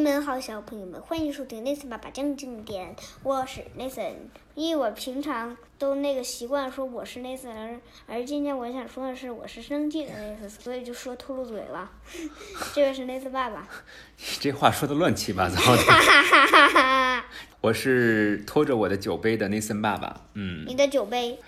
你们好，小朋友们，欢迎收听 Nathan 爸爸讲经典。我是 Nathan，因为我平常都那个习惯说我是 Nathan，而而今天我想说的是我是生气的 Nathan，所以就说秃噜嘴了。这位是 Nathan 爸爸，这话说的乱七八糟的。我是拖着我的酒杯的 Nathan 爸爸。嗯，你的酒杯，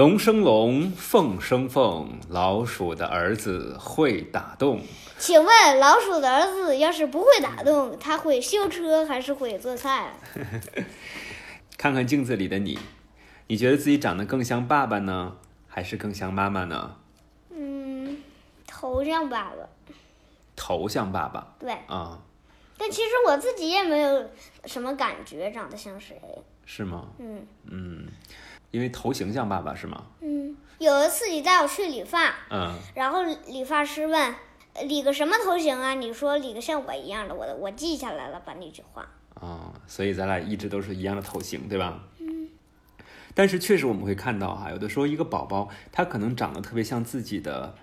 龙生龙，凤生凤，老鼠的儿子会打洞。请问老鼠的儿子要是不会打洞，他会修车还是会做菜？看看镜子里的你，你觉得自己长得更像爸爸呢，还是更像妈妈呢？嗯，头像爸爸，头像爸爸对。啊，但其实我自己也没有什么感觉长得像谁。是吗？嗯嗯，因为头型像爸爸是吗？嗯，有一次你带我去理发，嗯，然后理发师问呃理个什么头型啊？你说理个像我一样的，我我记下来了，把那句话。啊，所以咱俩一直都是一样的头型，对吧？嗯。但是确实我们会看到哈、有的时候一个宝宝他可能长得特别像自己的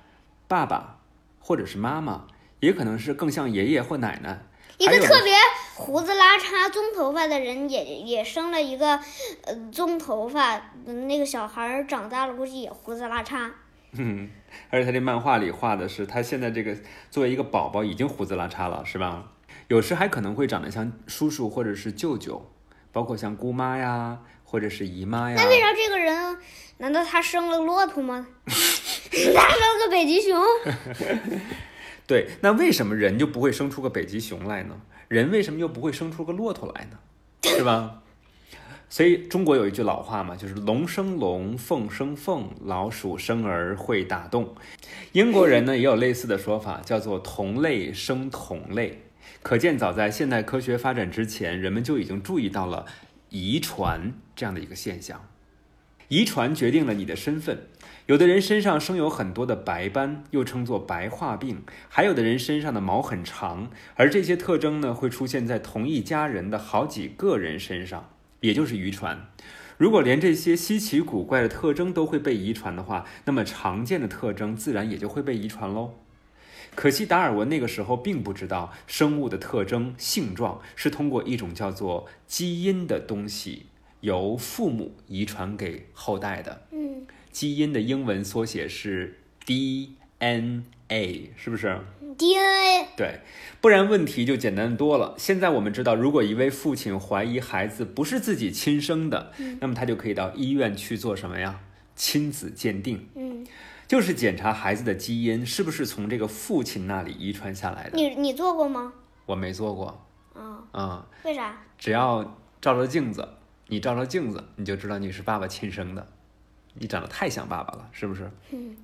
爸爸或者是妈妈，也可能是更像爷爷或奶奶。一个特别胡子拉碴、棕头发的人也也生了一个呃棕头发，嗯那个小孩儿长大了估计也胡子拉碴。嗯，而且他这漫画里画的是他现在这个作为一个宝宝已经胡子拉碴了，是吧？有时还可能会长得像叔叔或者是舅舅，包括像姑妈呀，或者是姨妈呀。那为啥这个人？难道他生了骆驼吗？他生了个北极熊？对，那为什么人就不会生出个北极熊来呢？人为什么又不会生出个骆驼来呢？是吧？所以中国有一句老话嘛，就是龙生龙，凤生凤，老鼠生儿会打洞。英国人呢也有类似的说法，叫做同类生同类。可见早在现代科学发展之前，人们就已经注意到了遗传这样的一个现象。遗传决定了你的身份。有的人身上生有很多的白斑，又称作白化病；还有的人身上的毛很长，而这些特征呢，会出现在同一家人的好几个人身上，也就是遗传。如果连这些稀奇古怪的特征都会被遗传的话，那么常见的特征自然也就会被遗传喽。可惜达尔文那个时候并不知道，生物的特征、性状是通过一种叫做基因的东西由父母遗传给后代的。嗯基因的英文缩写是 DNA，是不是？，DNA 对，不然问题就简单多了。现在我们知道，如果一位父亲怀疑孩子不是自己亲生的，那么他就可以到医院去做什么呀？亲子鉴定，嗯，就是检查孩子的基因是不是从这个父亲那里遗传下来的。你你做过吗？我没做过，啊、啊、为啥？只要照照镜子，你照照镜子，你就知道你是爸爸亲生的。你长得太像爸爸了，是不是？嗯，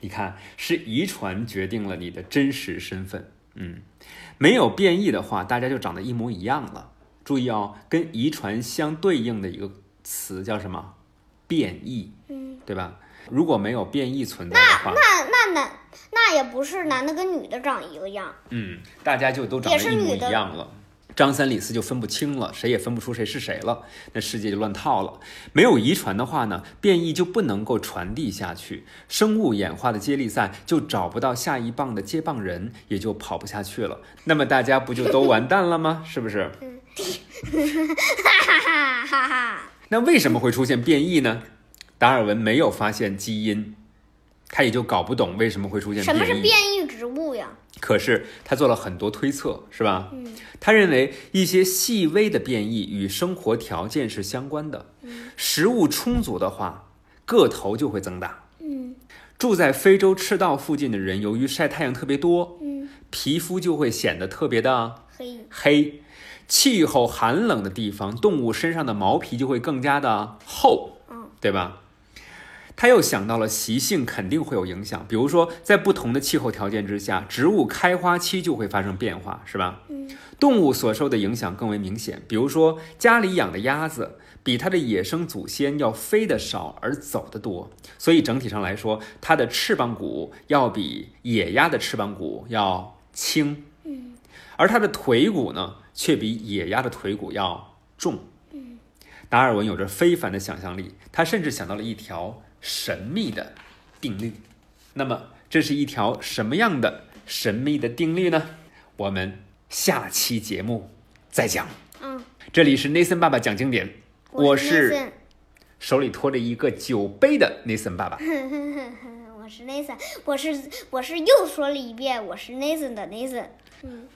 你看，是遗传决定了你的真实身份。嗯，没有变异的话，大家就长得一模一样了。注意哦，跟遗传相对应的一个词叫什么？变异，嗯，对吧？如果没有变异存在的话，那那男那也不是男的跟女的长一个样。嗯，大家就都长得一模一样了。张三李四就分不清了，谁也分不出谁是谁了，那世界就乱套了。没有遗传的话呢，变异就不能够传递下去，生物演化的接力赛就找不到下一棒的接棒人，也就跑不下去了。那么大家不就都完蛋了吗？是不是？哈哈哈哈！那为什么会出现变异呢？达尔文没有发现基因，他也就搞不懂为什么会出现什变异。么是变异植物呀？可是他做了很多推测，是吧？嗯他认为一些细微的变异与生活条件是相关的。食物充足的话，个头就会增大。嗯住在非洲赤道附近的人，由于晒太阳特别多，嗯，皮肤就会显得特别的黑。黑。气候寒冷的地方，动物身上的毛皮就会更加的厚，嗯对吧？他又想到了习性肯定会有影响，比如说在不同的气候条件之下，植物开花期就会发生变化，是吧？嗯动物所受的影响更为明显，比如说家里养的鸭子比它的野生祖先要飞得少而走得多，所以整体上来说，它的翅膀骨要比野鸭的翅膀骨要轻，嗯而它的腿骨呢，却比野鸭的腿骨要重。嗯达尔文有着非凡的想象力，他甚至想到了一条神秘的定律。那么，这是一条什么样的神秘的定律呢？我们下期节目再讲。嗯，这里是 Nathan 爸爸讲经典，我是手里托着一个酒杯的 Nathan 爸爸。我是 Nathan，我是我是又说了一遍，我是 Nathan 的 Nathan。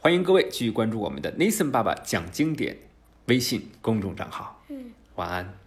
欢迎各位继续关注我们的 Nathan 爸爸讲经典微信公众账号。嗯，晚安。